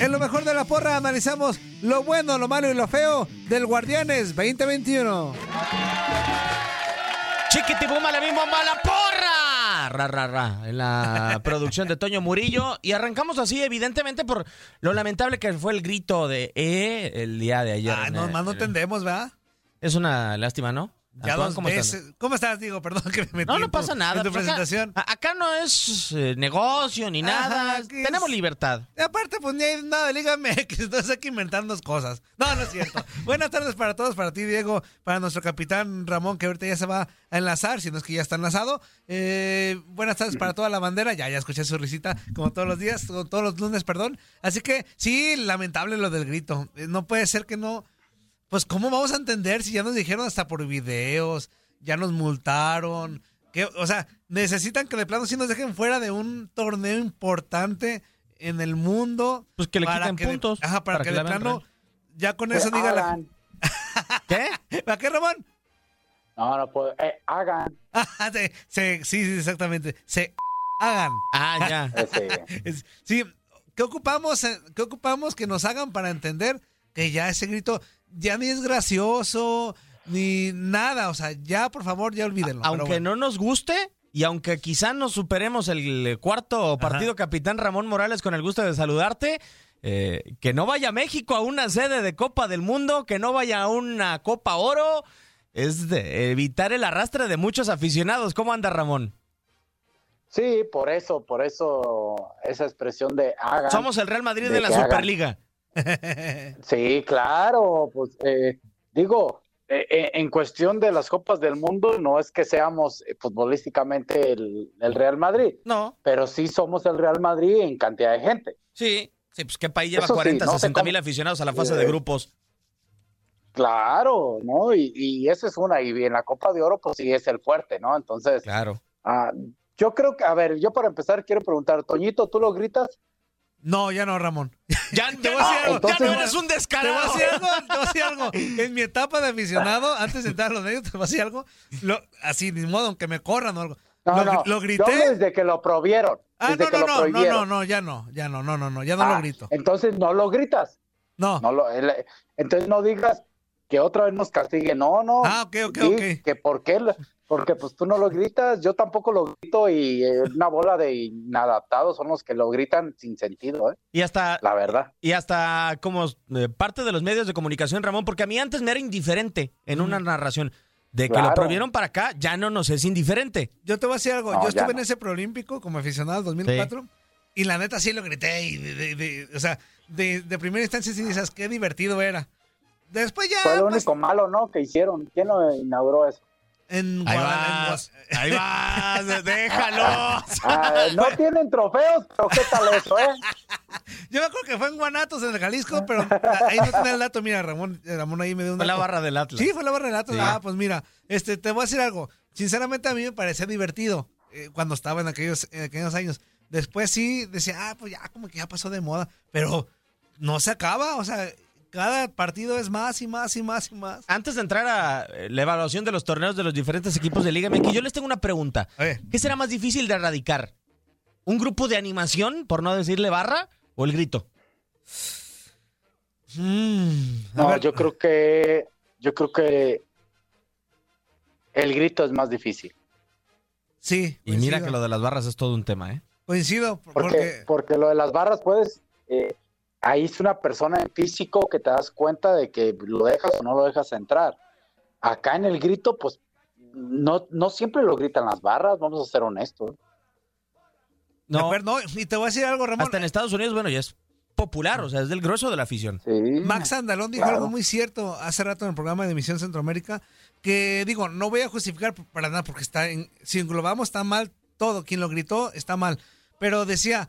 En lo mejor de la porra analizamos lo bueno, lo malo y lo feo del Guardianes 2021. Chiquitibuma, la misma mala porra. Ra, ra, ra. En la producción de Toño Murillo. Y arrancamos así, evidentemente, por lo lamentable que fue el grito de E el día de ayer. Ah, no, más no entendemos, ¿verdad? Es una lástima, ¿no? Ya Antoine, dos ¿cómo estás? veces. ¿Cómo estás? Digo, perdón que me metí No, no pasa nada. En tu pues acá- presentación. acá, no es eh, negocio ni Ajá, nada. aquí Tenemos es- libertad. Y aparte, pues ni hay nada de Liga MX, entonces hay que inventarnos cosas. No, no es cierto. Buenas tardes para todos, para ti, Diego, para nuestro capitán Ramón, que ahorita ya se va a enlazar, si no es que ya está enlazado. Eh, buenas tardes para toda la bandera, ya, ya escuché su risita, como todos los días, como todos los lunes, perdón. Así que sí, lamentable lo del grito. Eh, No puede ser que no. Pues, ¿cómo vamos a entender si ya nos dijeron hasta por videos, ya nos multaron? Que, o sea, necesitan que de plano sí nos dejen fuera de un torneo importante en el mundo. Pues que le para quiten que de- puntos, ajá, para, para que, que de plano, ya con eso diga la. ¿Qué? ¿Para qué, Ramón? No, no puedo. Eh, hagan. Se- se- sí, sí, exactamente. Se hagan. Ah, ya. Ese. Es- sí, ¿qué ocupamos, eh, ¿qué ocupamos que nos hagan para entender que ya ese grito ya ni es gracioso, ni nada? O sea, ya, por favor, ya olvídenlo. Aunque bueno. no nos guste y aunque quizá nos superemos el cuarto partido, capitán Ramón Morales, con el gusto de saludarte, eh, que no vaya México a una sede de Copa del Mundo, que no vaya a una Copa Oro, es de evitar el arrastre de muchos aficionados. ¿Cómo anda Ramón? Sí, por eso, por eso esa expresión de hagan. Somos el Real Madrid De de la hagan. Sí, claro, pues eh, digo, eh, eh, en cuestión de las Copas del Mundo, no es que seamos eh, futbolísticamente el, el Real Madrid, No, pero sí somos el Real Madrid en cantidad de gente. sí. Sí, pues qué país lleva Eso sí, 40, no sé 60 mil aficionados a la fase de grupos. Claro, ¿no? Y, y esa es una, y en la Copa de Oro, pues sí es el fuerte, ¿no? Entonces, Claro. ah, yo creo que, a ver, yo para empezar quiero preguntar, Toñito, ¿tú lo gritas? No, ya no, Ramón. Ya, Te voy a decir algo. no, ya no eres un Te voy a descarado. decir algo, te voy a decir algo. En mi etapa de aficionado, antes de entrar a los medios, te voy a decir algo. Lo- así, ni modo, aunque me corran o algo. No, lo, no, lo grité. desde que lo prohibieron. Ah, desde no, que no, lo no, no, prohibieron. no, no, ya no, ya no, no, no, no, ya no Ah, lo grito. Entonces no lo gritas. No. No lo, el- entonces no digas que otra vez nos castigue. No, no. Ah, ok, ok, ok. Que por qué, porque pues tú no lo gritas, yo tampoco lo grito y eh, una bola de inadaptados son los que lo gritan sin sentido, ¿eh? Y hasta, la verdad. y hasta como eh, parte de los medios de comunicación, Ramón, porque a mí antes me era indiferente en una narración. De que lo prohibieron para acá, ya no nos es indiferente. Yo te voy a decir algo. No, yo estuve en ese preolímpico como aficionado en 2004 y la neta sí lo grité. Y de, de- de- o sea, de, de primera instancia sí dices, qué divertido era. Después ya. Fue lo pues, único malo, ¿no? Que hicieron. ¿Quién lo inauguró eso? En Ahí vas, ahí vas, déjalo. Ah, no tienen trofeos, pero ¿qué tal eso, eh? Yo me acuerdo que fue en Guanatos, en el Jalisco, pero ahí no tiene el dato. Mira, Ramón, eh, Ramón ahí me dio un Fue la barra del Atlas. Sí, fue la barra del Atlas. Sí. Ah, pues mira, este, te voy a decir algo. Sinceramente a mí me parecía divertido eh, cuando estaba en aquellos, en aquellos años. Después sí decía, ah, pues ya como que ya pasó de moda, pero no se acaba, o sea, cada partido es más y más y más y más. Antes de entrar a eh, la evaluación de los torneos de los diferentes equipos de Liga MX, yo les tengo una pregunta. ¿Qué será más difícil de erradicar? ¿Un grupo de animación, por no decirle barra, o el grito? mm, a No, ver, yo creo que yo creo que el grito es más difícil. sí. Y mira que lo de las barras es todo un tema, ¿eh? Coincido, Porque, porque... porque lo de las barras puedes, eh, ahí es una persona en físico que te das cuenta de que lo dejas o no lo dejas entrar. Acá en el grito, pues no, no siempre lo gritan las barras, vamos a ser honestos. No, no, y te voy a decir algo, Ramón. hasta en Estados Unidos, bueno, ya es popular, o sea, es del grueso de la afición. Sí. Max Andalón dijo Claro. algo muy cierto hace rato en el programa de Emisión Centroamérica, que digo, no voy a justificar para nada porque está en, si englobamos está mal todo, quien lo gritó está mal, pero decía,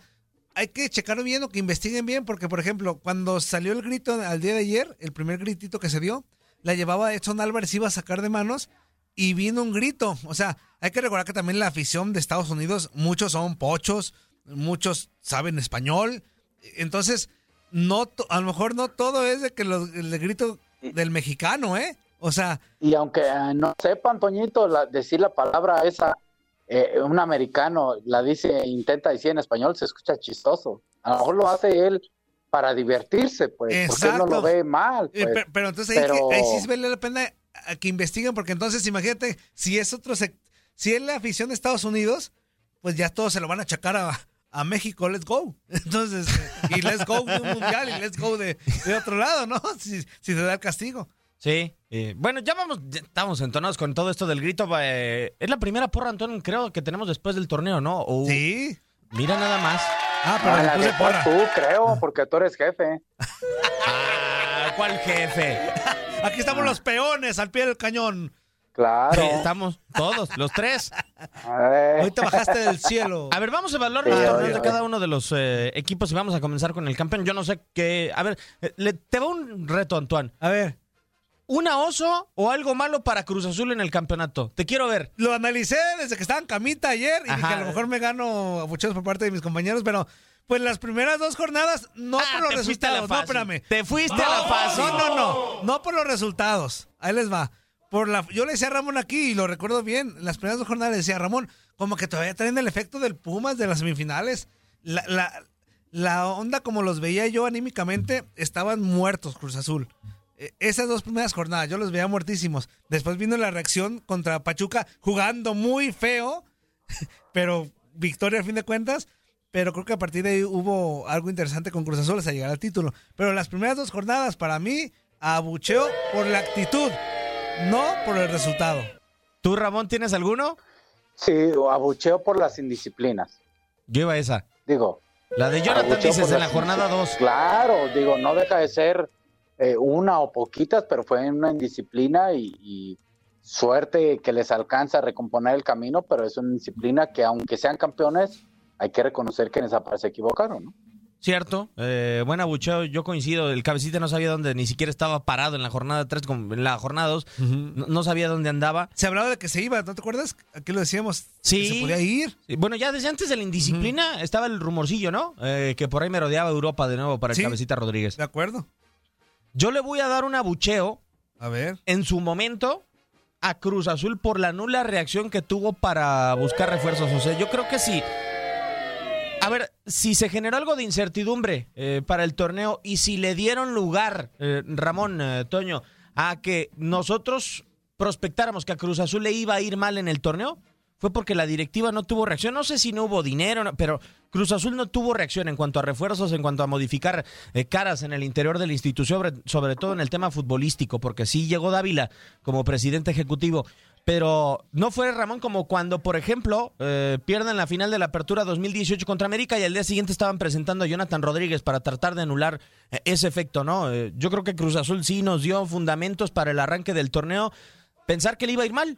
hay que checarlo bien o que investiguen bien, porque, por ejemplo, cuando salió el grito al día de ayer, el primer gritito que se dio, la llevaba Edson Álvarez, iba a sacar de manos y vino un grito. O sea, hay que recordar que también la afición de Estados Unidos, muchos son pochos, muchos saben español. Entonces, no a lo mejor no todo es de que el grito del mexicano, ¿eh? O sea. Y aunque no sepan, Toñito, decir la palabra esa, eh, un americano la dice, intenta decir en español, se escucha chistoso. A lo mejor lo hace él para divertirse, pues, porque él no lo ve mal. Eh, pues. pero, entonces ahí, sí vale la pena que investiguen, porque entonces imagínate, si es otro, si es la afición de Estados Unidos, pues ya todos se lo van a achacar a, a México, let's go. Entonces, y let's go de un mundial y let's go de, otro lado, ¿no? Si, si te da el castigo. Sí. Eh, bueno, ya vamos, estamos entonados con todo esto del grito. Eh, es la primera porra, Antonio, creo que tenemos después del torneo, ¿no? sí. Mira nada más. Ah, pero ah, la porra. tú, creo, porque tú eres jefe. ah, ¿cuál jefe? Aquí estamos los peones al pie del cañón. Claro. estamos todos, los tres. Hoy te bajaste del cielo. A ver, vamos a evaluar los torneos de cada uno de los eh, equipos y vamos a comenzar con el campeón. Yo no sé qué. A ver, eh, le, te va un reto, Antoine. A ver. ¿Una oso o algo malo para Cruz Azul en el campeonato? Te quiero ver. Lo analicé desde que estaba en camita ayer y dije a lo mejor me gano abucheos por parte de mis compañeros, pero pues las primeras dos jornadas, no ah, por los resultados. No, espérame. Te fuiste a la fase. No, no, no. No por los resultados. Ahí les va por la, yo le decía a Ramón aquí, y lo recuerdo bien, las primeras dos jornadas le decía a Ramón, como que todavía traen el efecto del Pumas de las semifinales. La, la, la onda como los veía yo anímicamente, estaban muertos Cruz Azul. E, esas dos primeras jornadas, yo los veía muertísimos. Después vino la reacción contra Pachuca, jugando muy feo, pero victoria a fin de cuentas. Pero creo que a partir de ahí hubo algo interesante con Cruz Azul hasta llegar al título. Pero las primeras dos jornadas, para mí, abucheo por la actitud no por el resultado. ¿Tú, Ramón, tienes alguno? Sí, abucheo por las indisciplinas. Yo iba a esa. Digo. La de Jonathan dices en la jornada 2. Claro, digo, no deja de ser eh, una o poquitas, pero fue una indisciplina y, y, suerte que les alcanza a recomponer el camino, pero es una indisciplina que aunque sean campeones, hay que reconocer que en esa parte se equivocaron, ¿no? Cierto, eh, buen abucheo, yo coincido, el cabecita no sabía dónde, ni siquiera estaba parado en la jornada 3, en la jornada 2, no, sabía dónde andaba. Se hablaba de que se iba, ¿no te acuerdas? Aquí lo decíamos, sí, se podía ir. Bueno, ya desde antes de la indisciplina estaba el rumorcillo, ¿no? Eh, que por ahí merodeaba Europa de nuevo para el cabecita Rodríguez. De acuerdo. Yo le voy a dar un abucheo, a ver, en su momento, a Cruz Azul por la nula reacción que tuvo para buscar refuerzos. O sea, yo creo que sí a ver, si se generó algo de incertidumbre eh, para el torneo y si le dieron lugar, eh, Ramón, eh, Toño, a que nosotros prospectáramos que a Cruz Azul le iba a ir mal en el torneo, fue porque la directiva no tuvo reacción. No sé si no hubo dinero, pero Cruz Azul no tuvo reacción en cuanto a refuerzos, en cuanto a modificar caras en el interior de la institución, sobre, todo en el tema futbolístico, porque sí llegó Dávila como presidente ejecutivo, pero no fue Ramón como cuando, por ejemplo, eh, pierden la final de la Apertura 2018 contra América y al día siguiente estaban presentando a Jonathan Rodríguez para tratar de anular eh, ese efecto, ¿no? Eh, yo creo que Cruz Azul sí nos dio fundamentos para el arranque del torneo. Pensar que le iba a ir mal,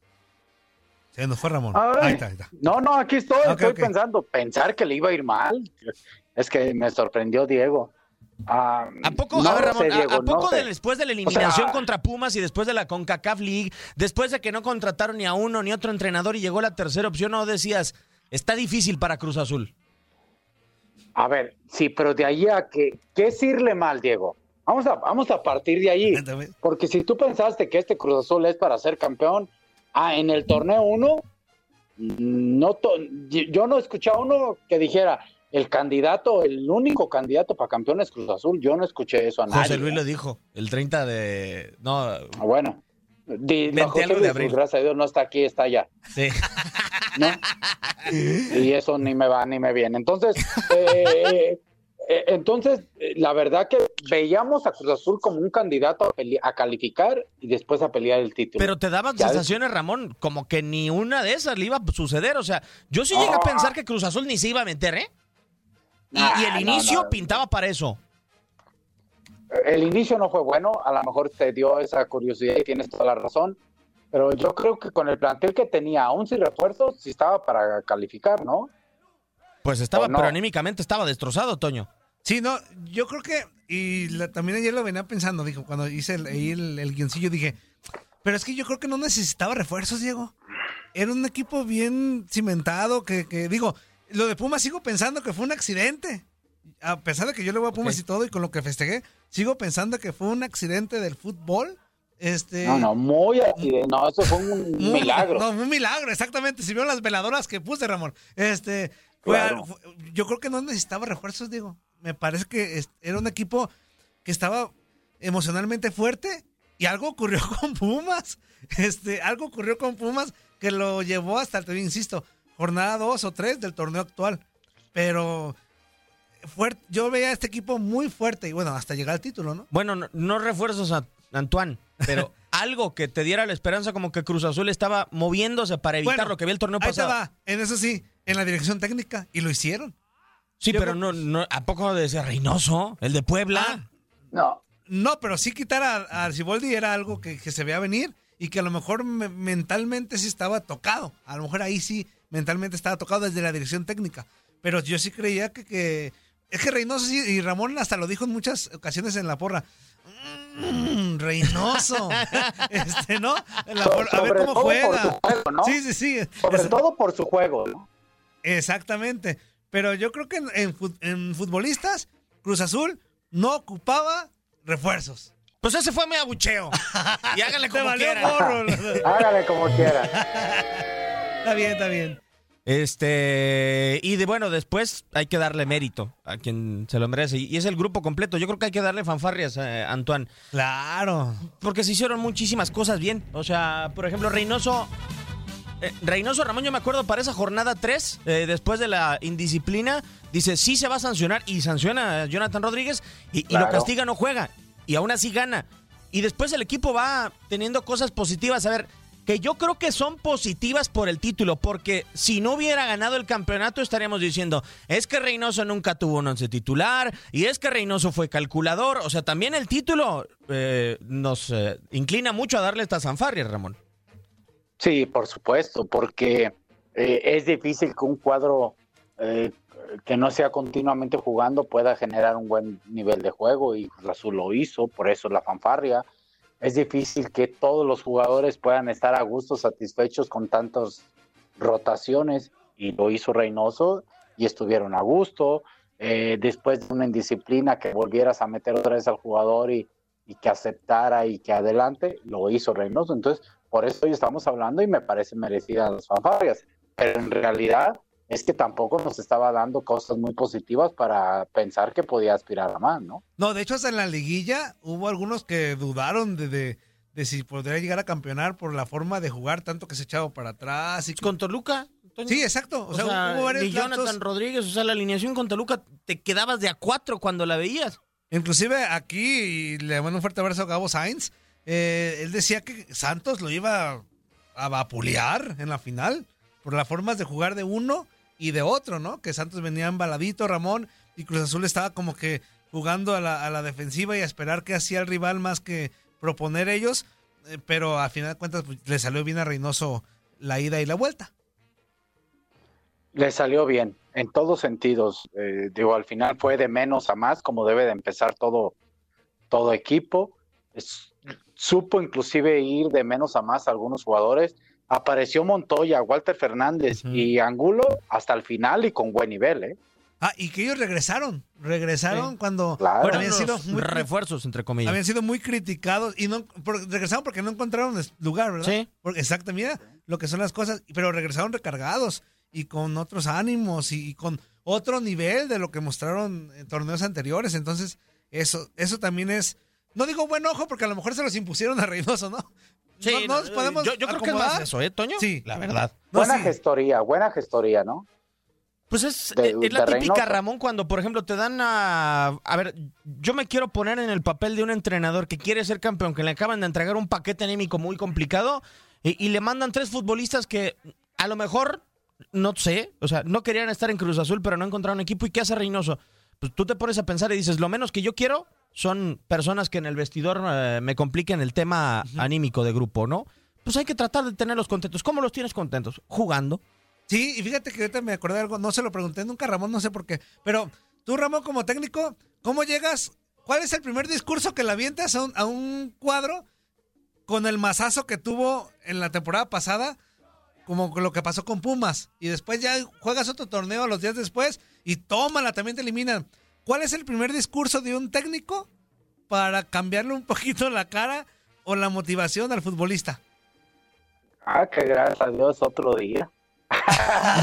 Se nos fue Ramón. ahí está, ahí está. No, no, aquí estoy, estoy pensando, pensar que le iba a ir mal. Es que me sorprendió Diego. ¿A poco, Ramón, ¿a, poco después de la eliminación contra Pumas y después de la CONCACAF League, después de que no contrataron ni a uno ni otro entrenador y llegó la tercera opción, no decías, está difícil para Cruz Azul? A ver, sí, pero de ahí a que, ¿qué es irle mal, Diego? Vamos a, vamos a partir de ahí. Porque si tú pensaste que este Cruz Azul es para ser campeón, Ah, en el torneo 1, no yo no escuché a uno que dijera el candidato, el único candidato para campeón es Cruz Azul. Yo no escuché eso a nadie. José Luis lo dijo, el 30 de. No. Ah, bueno. Di, no, José Luis, gracias a Dios, no está aquí, está allá. Sí. ¿no? Y eso ni me va ni me viene. Entonces, eh, entonces, eh, la verdad que veíamos a Cruz Azul como un candidato a, calificar y después a pelear el título. Pero te daban Ya sensaciones, Ramón, como que ni una de esas le iba a suceder. O sea, yo sí llegué a Ah. pensar que Cruz Azul ni se iba a meter, ¿eh? Y, Ah, y el no, inicio no. pintaba para eso. El inicio no fue bueno, a lo mejor te dio esa curiosidad y tienes toda la razón, pero yo creo que con el plantel que tenía, aún sin refuerzos, sí estaba para calificar, ¿no? Pues estaba, ¿O no? pero anímicamente estaba destrozado, Toño. Sí, no, yo creo que, y la- también ayer lo venía pensando, dijo, cuando hice el, ahí el, el guioncillo, dije, pero es que yo creo que no necesitaba refuerzos, Diego. Era un equipo bien cimentado, que, que digo, lo de Pumas sigo pensando que fue un accidente. A pesar de que yo le voy a Pumas y todo, y con lo que festejé, sigo pensando que fue un accidente del fútbol. Este, No, no, muy accidente, no, eso fue un milagro. No, un milagro, exactamente. Si vieron las veladoras que puse, Ramón. Este, Claro. algo- fue- yo creo que no necesitaba refuerzos, digo. Me parece que era un equipo que estaba emocionalmente fuerte y algo ocurrió con Pumas. Este, algo ocurrió con Pumas que lo llevó hasta, te insisto, jornada 2 o 3 del torneo actual. Pero fuerte, yo veía a este equipo muy fuerte y bueno, hasta llegar al título, ¿no? Bueno, no, no refuerzos a Antoine, pero algo que te diera la esperanza como que Cruz Azul estaba moviéndose para evitar Bueno, lo que había el torneo Ahí te pasado. va, en eso sí, en la dirección técnica y lo hicieron. Sí, Yo pero creo- no, no, ¿a poco de ese Reynoso? El de Puebla. Ah, No, No, pero sí quitar a, a Arciboldi era algo que, que se veía venir y que a lo mejor me- mentalmente sí estaba tocado. A lo mejor ahí sí mentalmente estaba tocado desde la dirección técnica. Pero yo sí creía que... que es que Reynoso sí, y Ramón hasta lo dijo en muchas ocasiones en la porra. Mm, Reynoso. este, ¿no? La So- a ver cómo juega. su juego, ¿no? Sí, sí, sí. sobre Es- todo por su juego, ¿no? Exactamente. Pero yo creo que en, en fut- en futbolistas, Cruz Azul no ocupaba refuerzos. Pues ese fue mi abucheo. Y háganle Te como valió quieran. gorro. Hágale como quiera. Está bien, está bien. Este, y de bueno, después hay que darle mérito a quien se lo merece. Y es el grupo completo. Yo creo que hay que darle fanfarrias a Antoine. Claro. Porque se hicieron muchísimas cosas bien. O sea, por ejemplo, Reynoso. eh, Reynoso Ramón, yo me acuerdo para esa jornada 3, eh, después de la indisciplina, dice sí se va a sancionar y sanciona a Jonathan Rodríguez y, y lo castiga, no juega. Y aún así gana. Y después el equipo va teniendo cosas positivas. A ver, que yo creo que son positivas por el título, porque si no hubiera ganado el campeonato estaríamos diciendo, es que Reynoso nunca tuvo un once titular, y es que Reynoso fue calculador, o sea, también el título eh, nos eh, inclina mucho a darle estas fanfarrias, Ramón. Sí, por supuesto, porque eh, es difícil que un cuadro eh, que no sea continuamente jugando pueda generar un buen nivel de juego y Azul lo hizo, por eso la fanfarria. Es difícil que todos los jugadores puedan estar a gusto, satisfechos con tantas rotaciones y lo hizo Reynoso y estuvieron a gusto. Eh, después de una indisciplina que volvieras a meter otra vez al jugador y, y que aceptara y que adelante, lo hizo Reynoso. Entonces, por eso hoy estamos hablando y me parece merecidas las fanfarrias. Pero en realidad es que tampoco nos estaba dando cosas muy positivas para pensar que podía aspirar a más, ¿no? No, de hecho, hasta en la liguilla hubo algunos que dudaron de, de, de si podría llegar a campeonar por la forma de jugar, tanto que se echaba para atrás. Y... Con Toluca. Toño. Sí, exacto. O, O sea, sea, hubo varios y Jonathan. Rodríguez, o sea, la alineación con Toluca, te quedabas de a cuatro cuando la veías. Inclusive aquí, y le mando un fuerte abrazo a Gabo Sainz, eh, él decía que Santos lo iba a vapulear en la final por las formas de jugar de uno y de otro, ¿no? Que Santos venía embaladito, Ramón, y Cruz Azul estaba como que jugando a la, a defensiva y a esperar que hacía el rival más que proponer ellos, eh, pero al final de cuentas pues, le salió bien a Reynoso la ida y la vuelta. Le salió bien, en todos sentidos. Eh, digo, al final fue de menos a más, como debe de empezar todo, todo equipo. Supo inclusive ir de menos a más a algunos jugadores. Apareció Montoya, Walter Fernández y Angulo hasta el final y con buen nivel, ¿eh? Ah, y que ellos regresaron, regresaron Sí. cuando Claro. Bueno, habían sido muy refuerzos, entre comillas. habían sido muy criticados y no por- regresaron porque no encontraron lugar, ¿verdad? Sí. Porque, exacto, mira lo que son las cosas, pero regresaron recargados y con otros ánimos y, y con otro nivel de lo que mostraron en torneos anteriores. Entonces, eso, eso también es, no digo buen ojo porque a lo mejor se los impusieron a Reynoso, ¿no? Sí, no, nos podemos yo, yo creo que es más eso, ¿eh, Toño? Sí. La verdad. No, buena sí. gestoría, buena gestoría, ¿no? Pues es, De- es la típica, Reynoso. Ramón, cuando, por ejemplo, te dan a... A ver, yo me quiero poner en el papel de un entrenador que quiere ser campeón, que le acaban de entregar un paquete anímico muy complicado y, y le mandan tres futbolistas que a lo mejor, no sé, o sea, no querían estar en Cruz Azul, pero no encontraron equipo. ¿Y qué hace Reynoso? Pues tú te pones a pensar y dices, lo menos que yo quiero son personas que en el vestidor eh, me compliquen el tema anímico de grupo, ¿no? Pues hay que tratar de tenerlos contentos. ¿Cómo los tienes contentos? Jugando. Sí, y fíjate que ahorita me acordé de algo, no se lo pregunté nunca Ramón, no sé por qué. Pero tú, Ramón, como técnico, ¿cómo llegas? ¿Cuál es el primer discurso que le avientas a un, a un cuadro con el mazazo que tuvo en la temporada pasada? Como lo que pasó con Pumas. Y después ya juegas otro torneo los días después y tómala, también te eliminan. ¿Cuál es el primer discurso de un técnico para cambiarle un poquito la cara o la motivación al futbolista? Ah, que gracias a Dios otro día.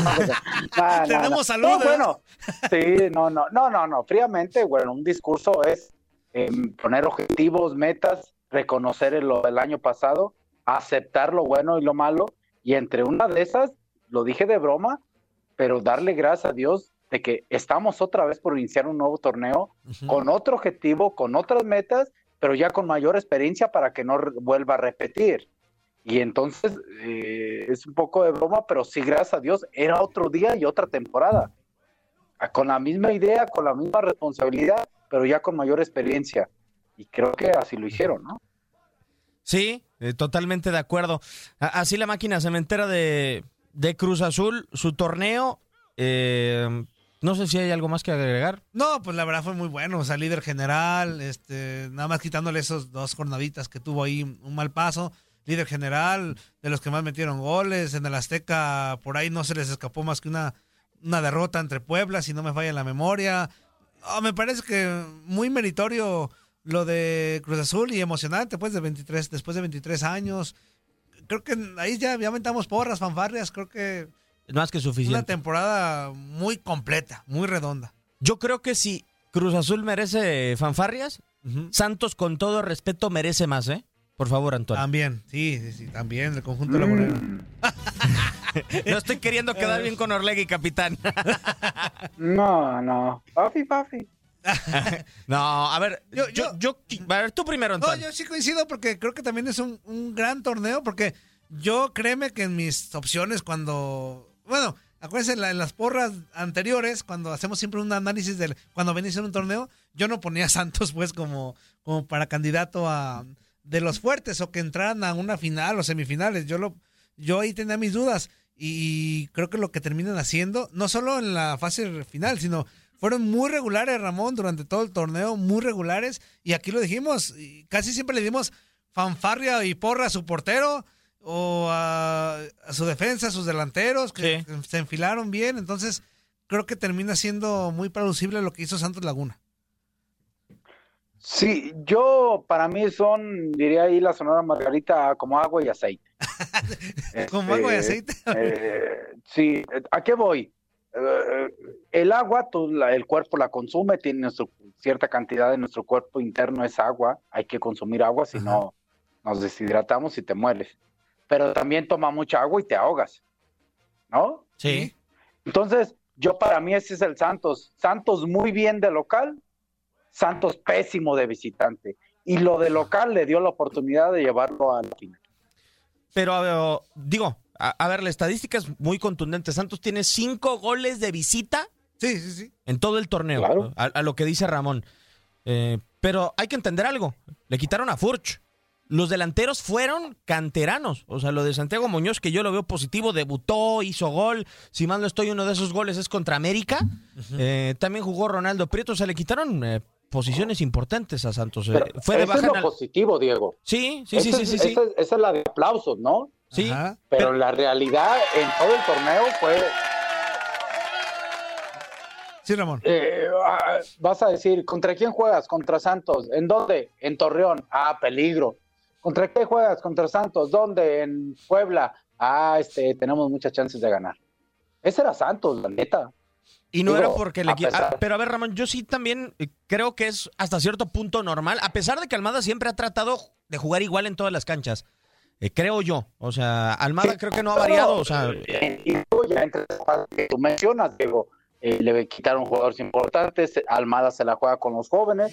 No, no, Tenemos no. salud, No, ¿eh? bueno, sí, no, no, no, no, no. Fríamente, bueno, un discurso es eh, poner objetivos, metas, reconocer lo del año pasado, aceptar lo bueno y lo malo, y entre una de esas, lo dije de broma, pero darle gracias a Dios de que estamos otra vez por iniciar un nuevo torneo con otro objetivo, con otras metas, pero ya con mayor experiencia para que no vuelva a repetir. Y entonces eh, es un poco de broma, pero sí, gracias a Dios, era otro día y otra temporada. Ah, Con la misma idea, con la misma responsabilidad, pero ya con mayor experiencia. Y creo que así lo hicieron, ¿no? Sí, eh, totalmente de acuerdo. Así la máquina se me entera de, de Cruz Azul, su torneo. eh, no sé si hay algo más que agregar. No, pues la verdad fue muy bueno, o sea, líder general, este, nada más quitándole esos dos jornaditas que tuvo ahí un mal paso, líder general, de los que más metieron goles, en el Azteca por ahí no se les escapó más que una, una derrota entre Puebla, si no me falla la memoria. Me parece que muy meritorio lo de Cruz Azul y emocionante, pues, de 23, después de 23 años. Creo que ahí ya, ya aventamos porras, fanfarrias, creo que Es más que una suficiente. temporada muy completa, muy redonda. Yo creo que si Cruz Azul merece fanfarrias, Santos con todo respeto merece más, ¿eh? Por favor, Antonio. También, sí, sí, sí, también, el conjunto. Mm, No estoy queriendo quedar bien con Orlegui, capitán. no, no. Pafi, pafi. No, a ver, yo, Yo- yo, a ver, tú primero, No, Antonio. yo sí coincido porque creo que también es un, un gran torneo porque yo créeme que en mis opciones cuando, bueno, acuérdense en, la- en las porras anteriores, cuando hacemos siempre un análisis del, cuando venís en un torneo, yo no ponía a Santos pues como, como para candidato a de los fuertes o que entraran a una final o semifinales. Yo lo, yo ahí tenía mis dudas y creo que lo que terminan haciendo, no solo en la fase final, sino fueron muy regulares, Ramón, durante todo el torneo, muy regulares. Y aquí lo dijimos, y casi siempre le dimos fanfarria y porra a su portero o a, a su defensa, a sus delanteros, que Sí. se enfilaron bien. Entonces, creo que termina siendo muy plausible lo que hizo Santos Laguna. Sí, yo para mí son, diría ahí la Sonora Margarita, como agua y aceite. Como agua y Este, aceite. Eh, sí, ¿a qué voy? Eh, el agua, tú la- el cuerpo la consume, tiene nuestro- cierta cantidad de nuestro cuerpo interno es agua, hay que consumir agua, si no nos deshidratamos y te mueres. Pero también toma mucha agua y te ahogas, ¿no? Sí. Entonces, yo para mí ese es el Santos. Santos muy bien de local, Santos pésimo de visitante. Y lo de local le dio la oportunidad de llevarlo a la final. Pero, digo, a, a ver, la estadística es muy contundente. Santos tiene cinco goles de visita Sí, sí, sí. en todo el torneo, Claro. a, a lo que dice Ramón. Eh, pero hay que entender algo. Le quitaron a Furch. Los delanteros fueron canteranos. O sea, lo de Santiago Muñoz, que yo lo veo positivo, debutó, hizo gol. Si mal no estoy, uno de esos goles es contra América. Eh, también jugó Ronaldo Prieto. O sea, le quitaron eh, posiciones importantes a Santos. Eh, Pero fue de eso baja es lo al- positivo, Diego. Sí, sí, sí, sí, es- sí. sí. Esa, es- esa es la de aplausos, ¿no? Sí. Ajá. Pero la realidad en todo el torneo fue, Sí, Ramón. eh, ah, vas a decir, ¿contra quién juegas? Contra Santos. ¿En dónde? En Torreón. Ah, peligro. ¿Contra qué juegas? Contra Santos. ¿Dónde? En Puebla. Ah, este, tenemos muchas chances de ganar. Ese era Santos, la neta. Y no Digo, era porque le a ah, Pero a ver, Ramón, yo sí también eh, creo que es hasta cierto punto normal, a pesar de que Almada siempre ha tratado de jugar igual en todas las canchas. eh, creo yo. O sea, Almada creo que no ha variado. O sea, eh, y luego ya entre que tú mencionas, Diego, eh, le quitaron jugadores importantes, Almada se la juega con los jóvenes.